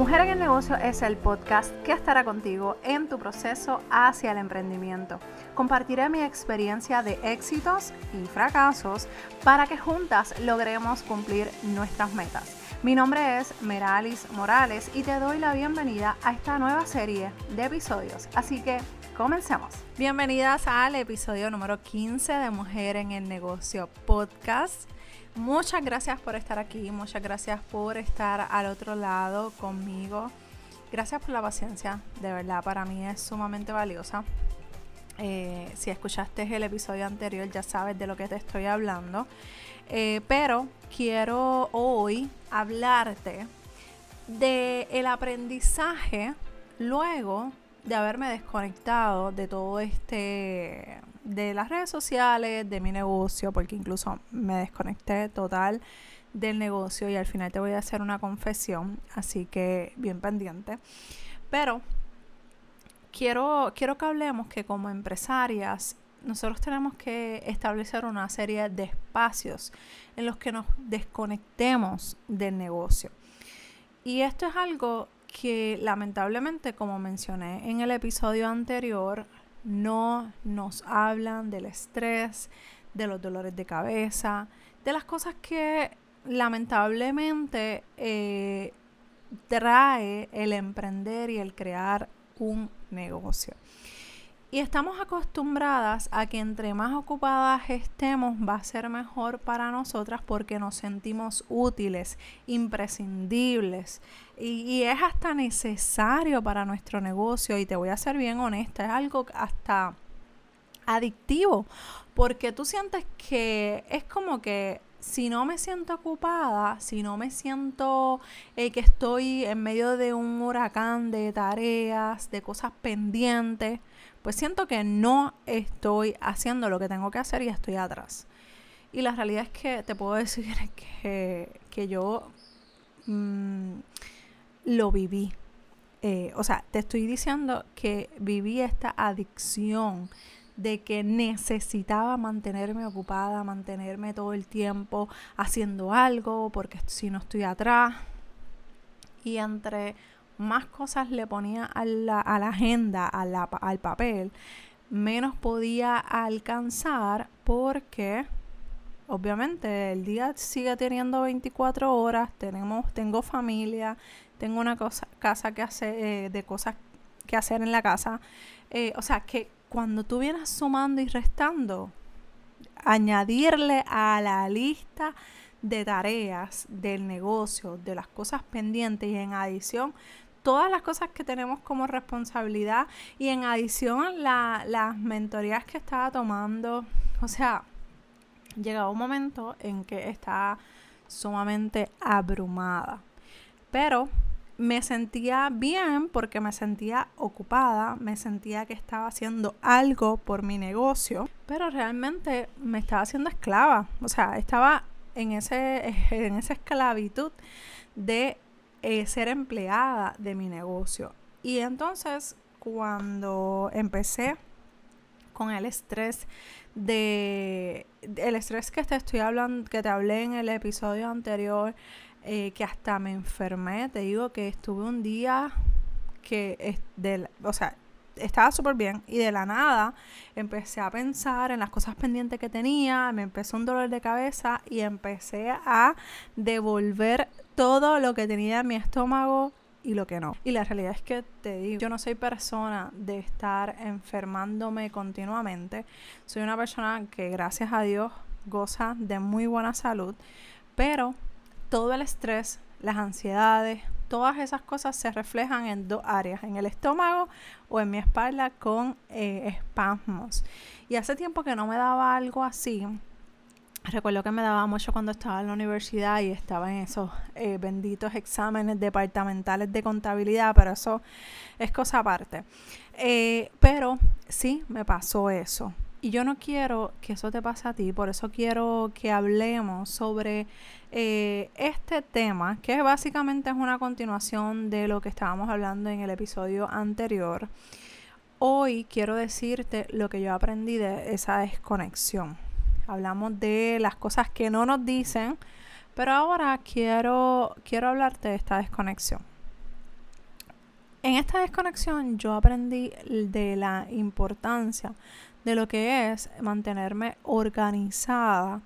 Mujer en el Negocio es el podcast que estará contigo en tu proceso hacia el emprendimiento. Compartiré mi experiencia de éxitos y fracasos para que juntas logremos cumplir nuestras metas. Mi nombre es Meralis Morales y te doy la bienvenida a esta nueva serie de episodios. Así que comencemos. Bienvenidas al episodio número 15 de Mujer en el Negocio podcast. Muchas gracias por estar aquí, muchas gracias por estar al otro lado conmigo. Gracias por la paciencia, de verdad, para mí es sumamente valiosa. Eh, si escuchaste el episodio anterior ya sabes de lo que te estoy hablando. Eh, pero quiero hoy hablarte de aprendizaje luego de haberme desconectado de todo este de las redes sociales, de mi negocio, porque incluso me desconecté total del negocio y al final te voy a hacer una confesión, así que bien pendiente. Pero quiero, quiero que hablemos que como empresarias nosotros tenemos que establecer una serie de espacios en los que nos desconectemos del negocio. Y esto es algo que lamentablemente, como mencioné en el episodio anterior, no nos hablan del estrés, de los dolores de cabeza, de las cosas que lamentablemente eh, trae el emprender y el crear un negocio. Y estamos acostumbradas a que entre más ocupadas estemos va a ser mejor para nosotras porque nos sentimos útiles, imprescindibles. Y, es hasta necesario para nuestro negocio. Y te voy a ser bien honesta, es algo hasta adictivo. Porque tú sientes que es como que si no me siento ocupada, si no me siento eh, que estoy en medio de un huracán de tareas, de cosas pendientes, pues siento que no estoy haciendo lo que tengo que hacer y estoy atrás. Y la realidad es que te puedo decir que, que yo mm, lo viví. Eh, o sea, te estoy diciendo que viví esta adicción de que necesitaba mantenerme ocupada, mantenerme todo el tiempo haciendo algo, porque si no estoy atrás. Y entre más cosas le ponía a la, agenda, al papel, menos podía alcanzar porque obviamente el día sigue teniendo 24 horas, tenemos, tengo familia, tengo una cosa, casa que hacer, eh, de cosas que hacer en la casa. Eh, o sea que cuando tú vienes sumando y restando, añadirle a la lista de tareas del negocio, de las cosas pendientes y en adición todas las cosas que tenemos como responsabilidad y en adición las mentorías que estaba tomando. O sea, llegaba un momento en que estaba sumamente abrumada. Pero me sentía bien porque me sentía ocupada, me sentía que estaba haciendo algo por mi negocio, pero realmente me estaba haciendo esclava. O sea, estaba en, ese, en esa esclavitud de eh, ser empleada de mi negocio. Y entonces cuando empecé con el estrés de el estrés que te estoy hablando, que te hablé en el episodio anterior, eh, que hasta me enfermé, te digo que estuve un día que es o sea, estaba súper bien y de la nada empecé a pensar en las cosas pendientes que tenía, me empezó un dolor de cabeza y empecé a devolver todo lo que tenía en mi estómago y lo que no. Y la realidad es que te digo, yo no soy persona de estar enfermándome continuamente. Soy una persona que gracias a Dios goza de muy buena salud, pero todo el estrés, las ansiedades, todas esas cosas se reflejan en dos áreas, en el estómago o en mi espalda con eh, espasmos. Y hace tiempo que no me daba algo así. Recuerdo que me daba mucho cuando estaba en la universidad y estaba en esos eh, benditos exámenes departamentales de contabilidad, pero eso es cosa aparte. Eh, pero sí me pasó eso. Y yo no quiero que eso te pase a ti, por eso quiero que hablemos sobre eh, este tema, que básicamente es una continuación de lo que estábamos hablando en el episodio anterior. Hoy quiero decirte lo que yo aprendí de esa desconexión. Hablamos de las cosas que no nos dicen, pero ahora quiero, quiero hablarte de esta desconexión. En esta desconexión yo aprendí de la importancia de lo que es mantenerme organizada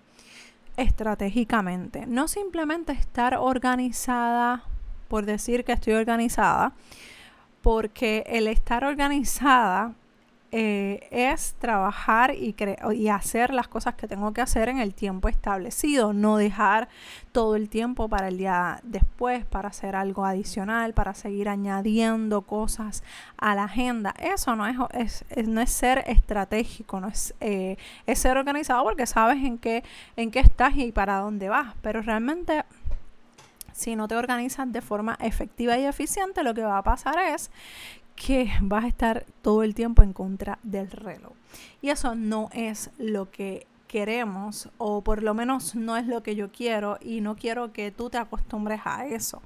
estratégicamente. No simplemente estar organizada por decir que estoy organizada, porque el estar organizada eh, es trabajar y, hacer las cosas que tengo que hacer en el tiempo establecido, no dejar todo el tiempo para el día después, para hacer algo adicional, para seguir añadiendo cosas a la agenda. Eso no es, no es ser estratégico, no es, eh, es ser organizado porque sabes en qué, en qué estás y para dónde vas, pero realmente si no te organizas de forma efectiva y eficiente, lo que va a pasar es que vas a estar todo el tiempo en contra del reloj. Y eso no es lo que queremos o por lo menos no es lo que yo quiero y no quiero que tú te acostumbres a eso.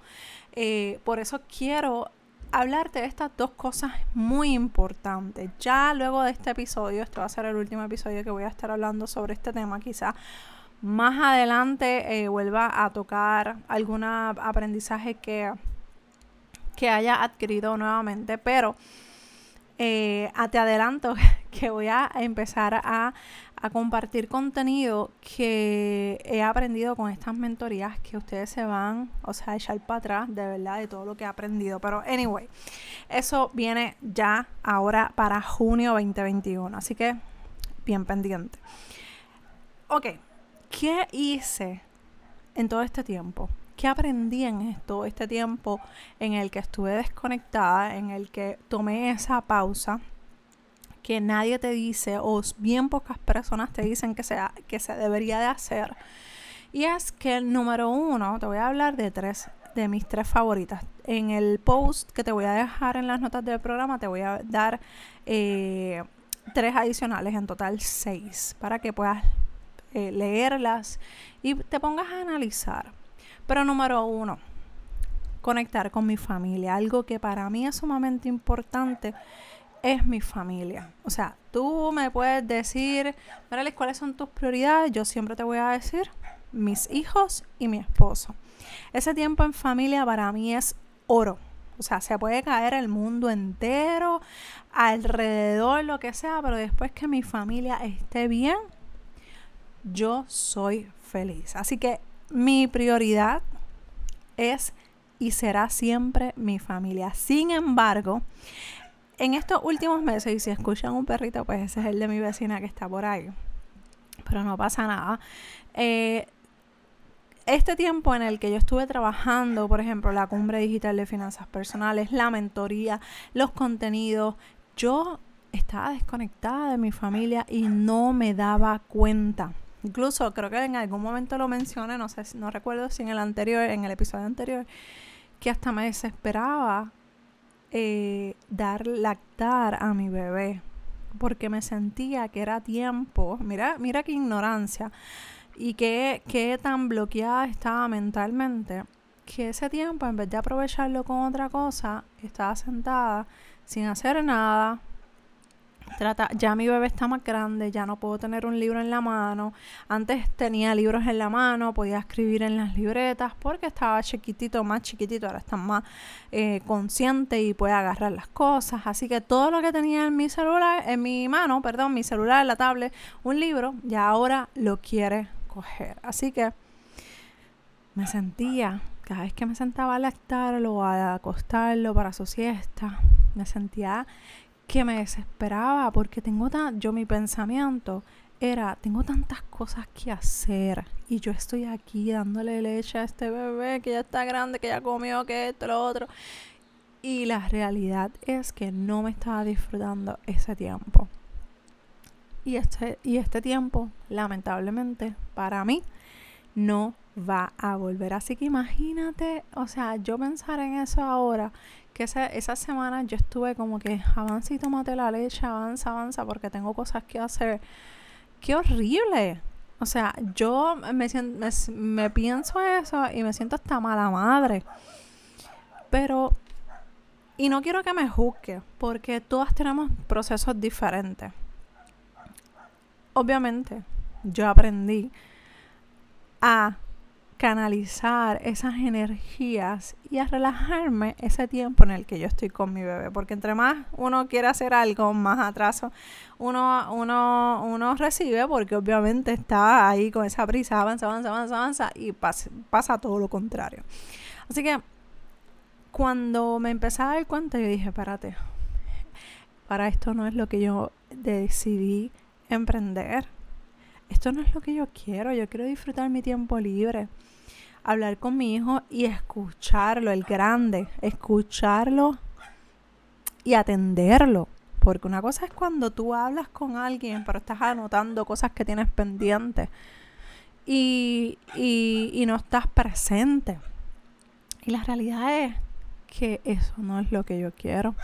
Eh, por eso quiero hablarte de estas dos cosas muy importantes. Ya luego de este episodio, este va a ser el último episodio que voy a estar hablando sobre este tema, quizá más adelante eh, vuelva a tocar algún aprendizaje que que haya adquirido nuevamente, pero eh, te adelanto que voy a empezar a, compartir contenido que he aprendido con estas mentorías que ustedes se van, o sea, a echar para atrás de verdad de todo lo que he aprendido. Pero, anyway, eso viene ya ahora para junio 2021, así que bien pendiente. Ok, ¿qué hice en todo este tiempo? ¿Qué aprendí en esto, este tiempo en el que estuve desconectada, en el que tomé esa pausa? que nadie te dice o bien pocas personas te dicen que, que se debería de hacer. Y es que el número uno, te voy a hablar de tres, de mis tres favoritas. En el post que te voy a dejar en las notas del programa, te voy a dar eh, tres adicionales, en total seis, para que puedas eh, leerlas y te pongas a analizar. Pero número uno, conectar con mi familia. Algo que para mí es sumamente importante es mi familia. O sea, tú me puedes decir, Marales, ¿cuáles son tus prioridades? Yo siempre te voy a decir mis hijos y mi esposo. Ese tiempo en familia para mí es oro. O sea, se puede caer el mundo entero, alrededor, lo que sea, pero después que mi familia esté bien, yo soy feliz. Así que mi prioridad es y será siempre mi familia. Sin embargo, en estos últimos meses, y si escuchan un perrito, pues ese es el de mi vecina que está por ahí. Pero no pasa nada. Eh, este tiempo en el que yo estuve trabajando, por ejemplo, la cumbre digital de finanzas personales, la mentoría, los contenidos, yo estaba desconectada de mi familia y no me daba cuenta. Incluso creo que en algún momento lo mencioné, no sé, no recuerdo si en el anterior, en el episodio anterior, que hasta me desesperaba eh, dar lactar a mi bebé. Porque me sentía que era tiempo. Mira, mira qué ignorancia. Y qué, qué tan bloqueada estaba mentalmente. Que ese tiempo, en vez de aprovecharlo con otra cosa, estaba sentada sin hacer nada, Trata, ya mi bebé está más grande, ya no puedo tener un libro en la mano. Antes tenía libros en la mano, podía escribir en las libretas porque estaba chiquitito, más chiquitito, ahora está más eh, consciente y puede agarrar las cosas. Así que todo lo que tenía en mi celular, en mi mano, perdón, mi celular, la tablet, un libro, ya ahora lo quiere coger. Así que me sentía, cada vez que me sentaba a lactarlo a acostarlo para su siesta, me sentía que me desesperaba porque tengo tan, yo mi pensamiento era, tengo tantas cosas que hacer y yo estoy aquí dándole leche a este bebé que ya está grande, que ya comió, que esto, lo otro. Y la realidad es que no me estaba disfrutando ese tiempo. Y este, y este tiempo, lamentablemente, para mí, no va a volver. Así que imagínate, o sea, yo pensar en eso ahora que esa, esa semana yo estuve como que avanza y tómate la leche, avanza, avanza, porque tengo cosas que hacer. ¡Qué horrible! O sea, yo me, me, pienso eso y me siento hasta mala madre. Pero, y no quiero que me juzgue, porque todas tenemos procesos diferentes. Obviamente, yo aprendí a canalizar esas energías y a relajarme ese tiempo en el que yo estoy con mi bebé. Porque entre más uno quiere hacer algo, más atraso uno, uno, uno recibe porque obviamente está ahí con esa prisa, avanza, avanza, avanza, avanza y pasa, pasa todo lo contrario. Así que cuando me empecé a dar cuenta, yo dije, espérate, para esto no es lo que yo decidí emprender. Esto no es lo que yo quiero. Yo quiero disfrutar mi tiempo libre hablar con mi hijo y escucharlo, el grande, escucharlo y atenderlo. Porque una cosa es cuando tú hablas con alguien, pero estás anotando cosas que tienes pendientes y, y no estás presente. Y la realidad es que eso no es lo que yo quiero.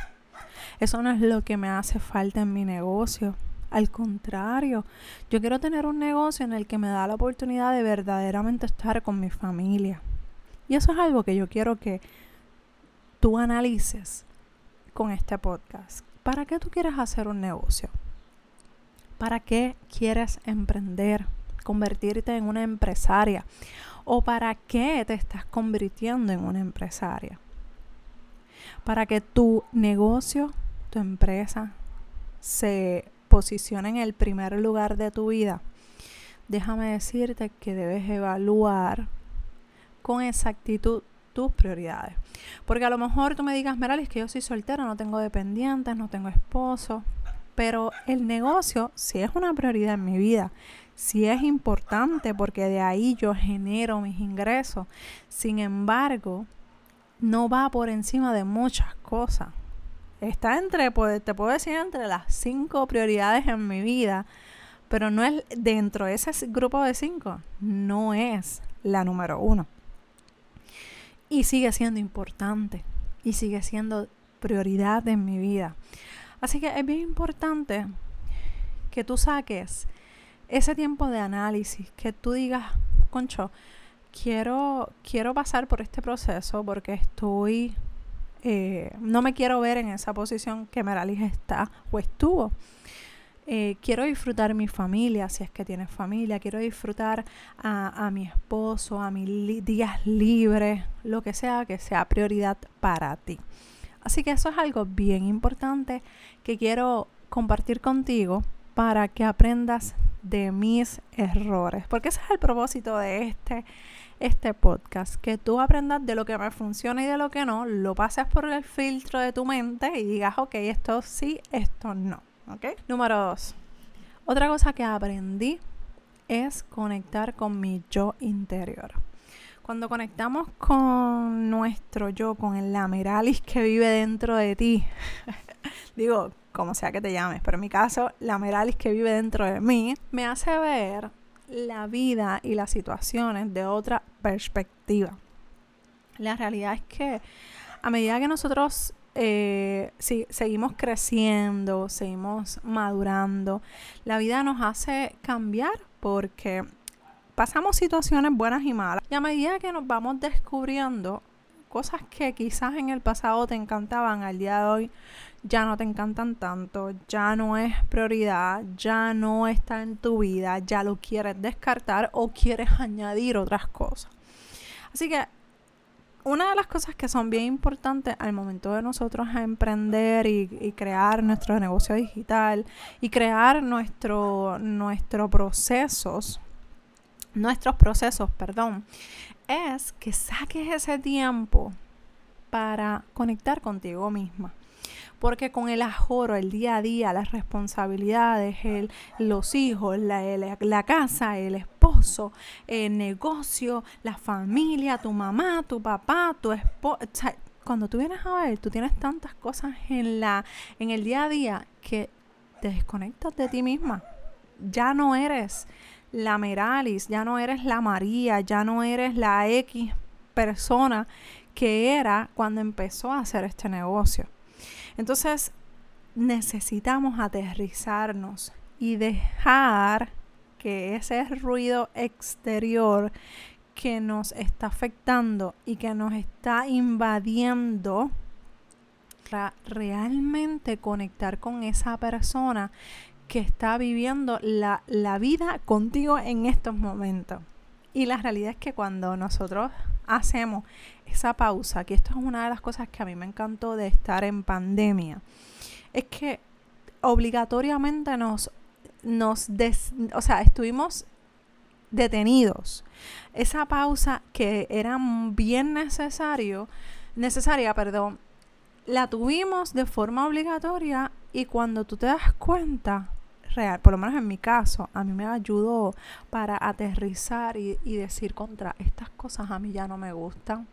Eso no es lo que me hace falta en mi negocio. Al contrario, yo quiero tener un negocio en el que me da la oportunidad de verdaderamente estar con mi familia. Y eso es algo que yo quiero que tú analices con este podcast. ¿Para qué tú quieres hacer un negocio? ¿Para qué quieres emprender? Convertirte en una empresaria. ¿O para qué te estás convirtiendo en una empresaria? Para que tu negocio, tu empresa, se posiciona en el primer lugar de tu vida, déjame decirte que debes evaluar con exactitud tus prioridades. Porque a lo mejor tú me digas, Meralis, que yo soy soltera, no tengo dependientes, no tengo esposo, pero el negocio sí es una prioridad en mi vida, sí es importante porque de ahí yo genero mis ingresos. Sin embargo, no va por encima de muchas cosas está entre, te puedo decir, entre las cinco prioridades en mi vida, pero no es dentro de ese grupo de cinco, no es la número uno. Y sigue siendo importante y sigue siendo prioridad en mi vida. Así que es bien importante que tú saques ese tiempo de análisis, que tú digas, concho, quiero, quiero pasar por este proceso porque estoy eh, no me quiero ver en esa posición que Meralis está o estuvo. Eh, quiero disfrutar mi familia, si es que tienes familia, quiero disfrutar a, mi esposo, a mis días libres, lo que sea que sea prioridad para ti. Así que eso es algo bien importante que quiero compartir contigo para que aprendas de mis errores, porque ese es el propósito de este este podcast, que tú aprendas de lo que me funciona y de lo que no, lo pases por el filtro de tu mente y digas, ok, esto sí, esto no. ¿Ok? Número dos. Otra cosa que aprendí es conectar con mi yo interior. Cuando conectamos con nuestro yo, con el lameralis que vive dentro de ti, digo, como sea que te llames, pero en mi caso, la meralis que vive dentro de mí, me hace ver la vida y las situaciones de otra perspectiva. La realidad es que a medida que nosotros eh, seguimos creciendo, seguimos madurando, la vida nos hace cambiar porque pasamos situaciones buenas y malas. Y a medida que nos vamos descubriendo cosas que quizás en el pasado te encantaban, al día de hoy ya no te encantan tanto, ya no es prioridad, ya no está en tu vida, ya lo quieres descartar o quieres añadir otras cosas. Así que una de las cosas que son bien importantes al momento de nosotros emprender y, crear nuestro negocio digital y crear nuestro, nuestro procesos, nuestros procesos, perdón, es que saques ese tiempo para conectar contigo misma porque con el ajoro, el día a día, las responsabilidades, el, los hijos, la, la, casa, el esposo, el negocio, la familia, tu mamá, tu papá, tu esposo, cuando tú vienes a ver, tú tienes tantas cosas en la en el día a día que te desconectas de ti misma. Ya no eres la Meralis, ya no eres la María, ya no eres la X persona que era cuando empezó a hacer este negocio. Entonces, necesitamos aterrizarnos y dejar que ese ruido exterior que nos está afectando y que nos está invadiendo, realmente conectar con esa persona que está viviendo la, la vida contigo en estos momentos. Y la realidad es que cuando nosotros hacemos esa pausa, que esto es una de las cosas que a mí me encantó de estar en pandemia, es que obligatoriamente nos, nos o sea, estuvimos detenidos. Esa pausa que era bien necesario, necesaria, perdón, la tuvimos de forma obligatoria y cuando tú te das cuenta, real, por lo menos en mi caso, a mí me ayudó para aterrizar y, decir contra estas cosas a mí ya no me gustan.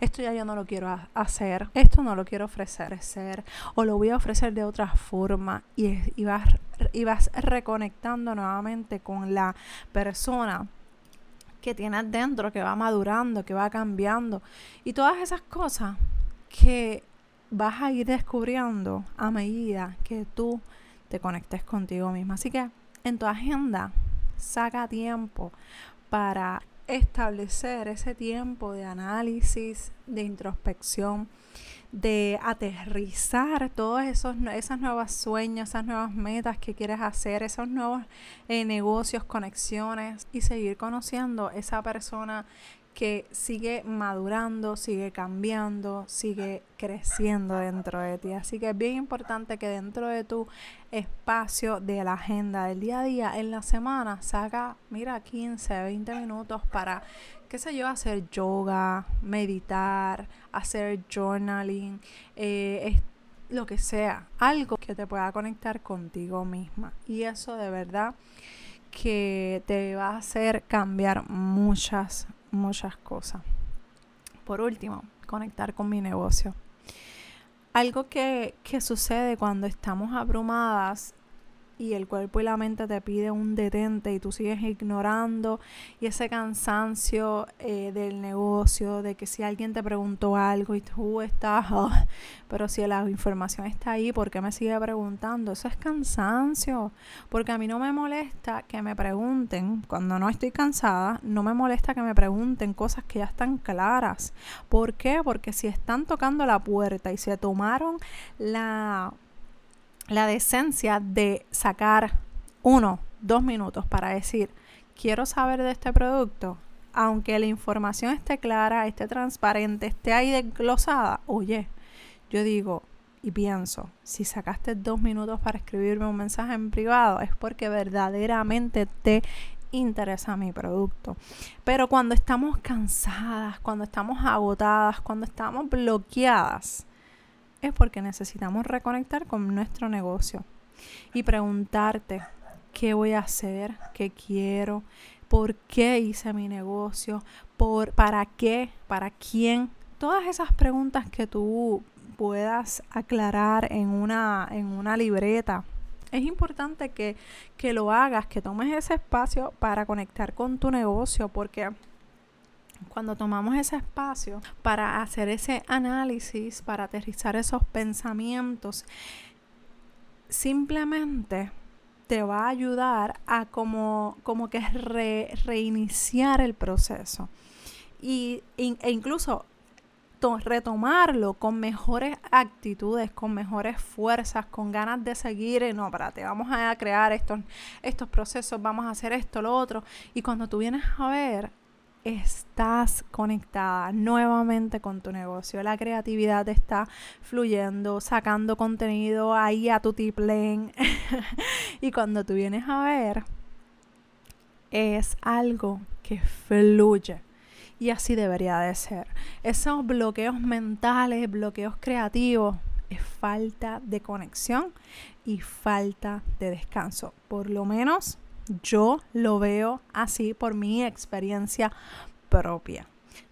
Esto ya yo no lo quiero hacer, esto no lo quiero ofrecer, o lo voy a ofrecer de otra forma y, y, vas, y vas reconectando nuevamente con la persona que tienes dentro, que va madurando, que va cambiando y todas esas cosas que vas a ir descubriendo a medida que tú te conectes contigo misma. Así que en tu agenda saca tiempo para establecer ese tiempo de análisis, de introspección, de aterrizar todos esos esas nuevas sueños, esas nuevas metas que quieres hacer, esos nuevos eh, negocios, conexiones y seguir conociendo esa persona que sigue madurando, sigue cambiando, sigue creciendo dentro de ti. Así que es bien importante que dentro de tu espacio de la agenda del día a día, en la semana, saca, mira, 15, 20 minutos para, qué sé yo, hacer yoga, meditar, hacer journaling, eh, lo que sea, algo que te pueda conectar contigo misma. Y eso de verdad que te va a hacer cambiar muchas, muchas cosas. Por último, conectar con mi negocio. Algo que, que sucede cuando estamos abrumadas y el cuerpo y la mente te pide un detente y tú sigues ignorando y ese cansancio eh, del negocio, de que si alguien te preguntó algo y tú estás, ah, pero si la información está ahí, ¿por qué me sigue preguntando? Eso es cansancio, porque a mí no me molesta que me pregunten, cuando no estoy cansada, no me molesta que me pregunten cosas que ya están claras. ¿Por qué? Porque si están tocando la puerta y se tomaron la la decencia de sacar uno, dos minutos para decir, quiero saber de este producto, aunque la información esté clara, esté transparente, esté ahí desglosada, oye, yo digo y pienso, si sacaste dos minutos para escribirme un mensaje en privado, es porque verdaderamente te interesa mi producto. Pero cuando estamos cansadas, cuando estamos agotadas, cuando estamos bloqueadas, es porque necesitamos reconectar con nuestro negocio y preguntarte qué voy a hacer, qué quiero, por qué hice mi negocio, por para qué, para quién. Todas esas preguntas que tú puedas aclarar en una, en una libreta. Es importante que, que lo hagas, que tomes ese espacio para conectar con tu negocio, porque cuando tomamos ese espacio para hacer ese análisis, para aterrizar esos pensamientos, simplemente te va a ayudar a como, como que reiniciar el proceso. Y, e incluso retomarlo con mejores actitudes, con mejores fuerzas, con ganas de seguir. No, espérate, vamos a crear estos, estos procesos, vamos a hacer esto, lo otro. Y cuando tú vienes a ver, estás conectada nuevamente con tu negocio. La creatividad está fluyendo, sacando contenido ahí a tu tiplén. y cuando tú vienes a ver, es algo que fluye. Y así debería de ser. Esos bloqueos mentales, bloqueos creativos, es falta de conexión y falta de descanso. Por lo menos yo lo veo así por mi experiencia propia.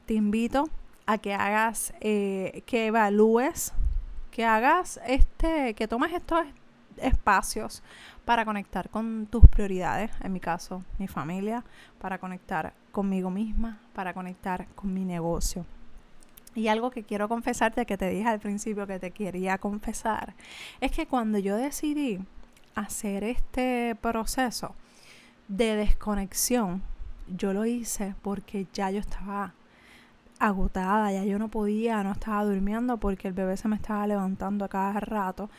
Te invito a que hagas, eh, que evalúes, que hagas este, que tomes estos espacios para conectar con tus prioridades, en mi caso, mi familia, para conectar conmigo misma, para conectar con mi negocio. Y algo que quiero confesarte, que te dije al principio que te quería confesar, es que cuando yo decidí hacer este proceso, de desconexión, yo lo hice porque ya yo estaba agotada, ya yo no podía, no estaba durmiendo porque el bebé se me estaba levantando a cada rato.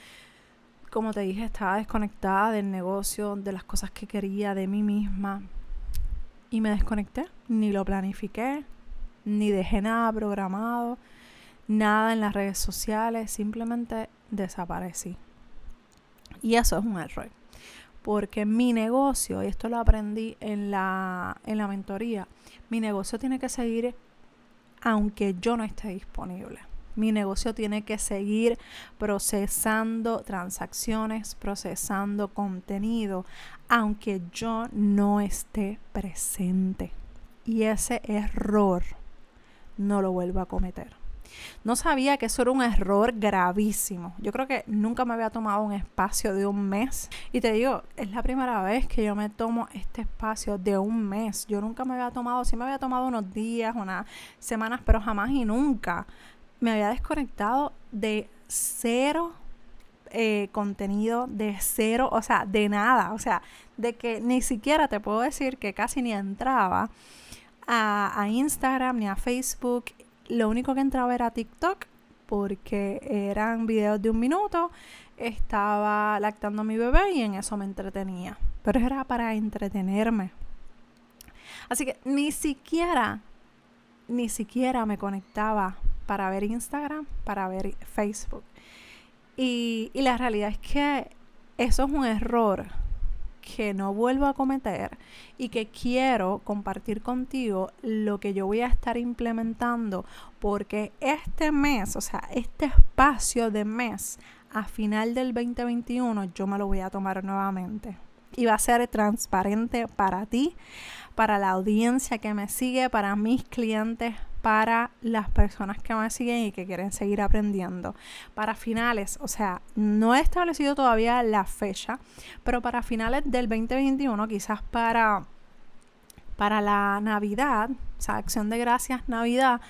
Como te dije, estaba desconectada del negocio, de las cosas que quería, de mí misma. y me desconecté, ni lo planifiqué, ni dejé nada programado, nada en las redes sociales, simplemente desaparecí. Y eso es un error. Porque mi negocio, y esto lo aprendí en la, en la mentoría, mi negocio tiene que seguir aunque yo no esté disponible. Mi negocio tiene que seguir procesando transacciones, procesando contenido, aunque yo no esté presente. Y ese error no lo vuelvo a cometer. No sabía que eso era un error gravísimo. Yo creo que nunca me había tomado un espacio de un mes. Y te digo, es la primera vez que yo me tomo este espacio de un mes. Yo nunca me había tomado, sí me había tomado unos días, unas semanas, pero jamás y nunca me había desconectado de cero eh, contenido, de cero, o sea, de nada, o sea, de que ni siquiera te puedo decir que casi ni entraba a, a Instagram ni a Facebook. Lo único que entraba era TikTok porque eran videos de un minuto, estaba lactando a mi bebé y en eso me entretenía. Pero era para entretenerme. Así que ni siquiera, ni siquiera me conectaba para ver Instagram, para ver Facebook. Y, la realidad es que eso es un error que no vuelvo a cometer y que quiero compartir contigo lo que yo voy a estar implementando porque este mes, o sea, este espacio de mes a final del 2021 yo me lo voy a tomar nuevamente. Y va a ser transparente para ti, para la audiencia que me sigue, para mis clientes, para las personas que me siguen y que quieren seguir aprendiendo. Para finales, o sea, no he establecido todavía la fecha, pero para finales del 2021, quizás para, para la Navidad, o sea, acción de gracias Navidad,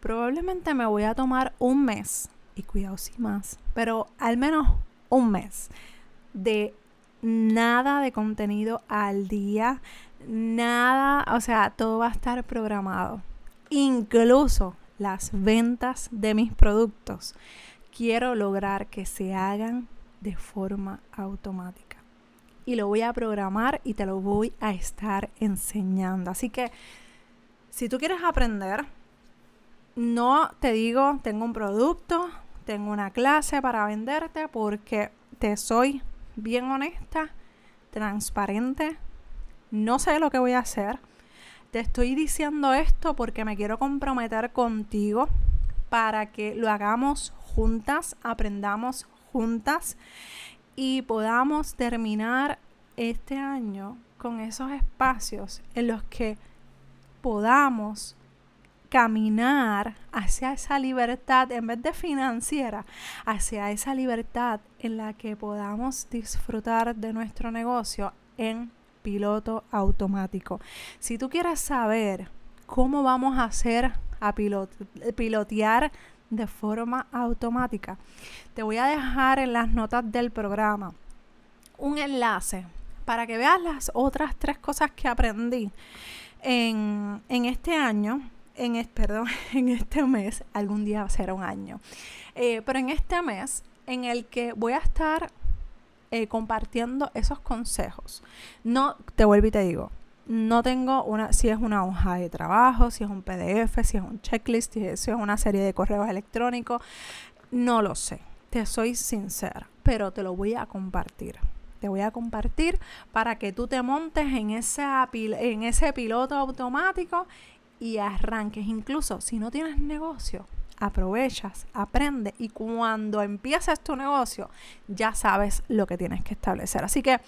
probablemente me voy a tomar un mes, y cuidado sin más, pero al menos un mes de nada de contenido al día, nada, o sea, todo va a estar programado incluso las ventas de mis productos, quiero lograr que se hagan de forma automática. Y lo voy a programar y te lo voy a estar enseñando. Así que si tú quieres aprender, no te digo, tengo un producto, tengo una clase para venderte, porque te soy bien honesta, transparente, no sé lo que voy a hacer te estoy diciendo esto porque me quiero comprometer contigo para que lo hagamos juntas, aprendamos juntas y podamos terminar este año con esos espacios en los que podamos caminar hacia esa libertad en vez de financiera, hacia esa libertad en la que podamos disfrutar de nuestro negocio en piloto automático. Si tú quieres saber cómo vamos a hacer a pilotear de forma automática, te voy a dejar en las notas del programa un enlace para que veas las otras tres cosas que aprendí en, este año, en, perdón, en este mes, algún día será un año, eh, pero en este mes en el que voy a estar eh, compartiendo esos consejos. No, te vuelvo y te digo, no tengo una, si es una hoja de trabajo, si es un PDF, si es un checklist, si es una serie de correos electrónicos, no lo sé, te soy sincera, pero te lo voy a compartir. Te voy a compartir para que tú te montes en, en ese piloto automático y arranques. Incluso si no tienes negocio, aprovechas, aprende y cuando empieces tu negocio ya sabes lo que tienes que establecer. Así que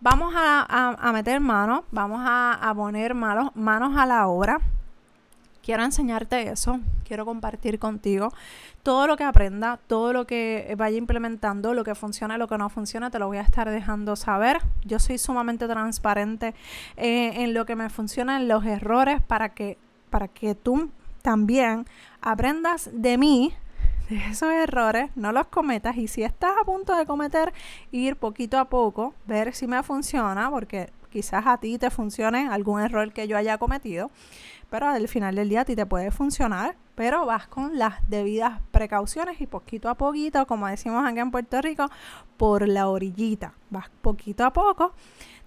vamos a, meter manos, vamos a, poner manos, manos a la obra. Quiero enseñarte eso, quiero compartir contigo todo lo que aprenda, todo lo que vaya implementando, lo que funciona, lo que no funciona, te lo voy a estar dejando saber. Yo soy sumamente transparente eh, en lo que me funciona, en los errores, para que, para que tú también aprendas de mí, de esos errores, no los cometas y si estás a punto de cometer, ir poquito a poco, ver si me funciona, porque quizás a ti te funcione algún error que yo haya cometido, pero al final del día a ti te puede funcionar, pero vas con las debidas precauciones y poquito a poquito, como decimos aquí en Puerto Rico, por la orillita, vas poquito a poco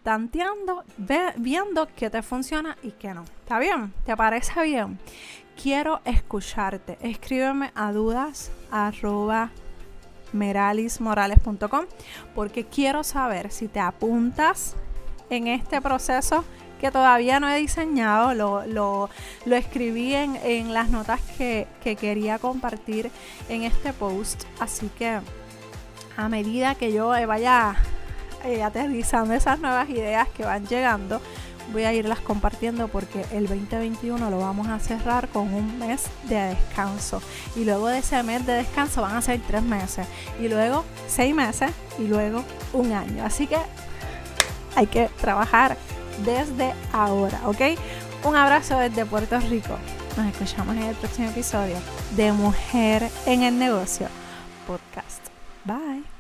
tanteando, viendo qué te funciona y qué no. ¿Está bien? ¿Te parece bien? Quiero escucharte. Escríbeme a dudas meralismorales.com porque quiero saber si te apuntas en este proceso que todavía no he diseñado, lo, lo, lo escribí en, en, las notas que, que quería compartir en este post, así que a medida que yo vaya eh, aterrizando esas nuevas ideas que van llegando, voy a irlas compartiendo porque el 2021 lo vamos a cerrar con un mes de descanso. Y luego de ese mes de descanso van a ser tres meses. Y luego seis meses y luego un año. Así que hay que trabajar desde ahora, ¿ok? Un abrazo desde Puerto Rico. Nos escuchamos en el próximo episodio de Mujer en el Negocio Podcast. Bye.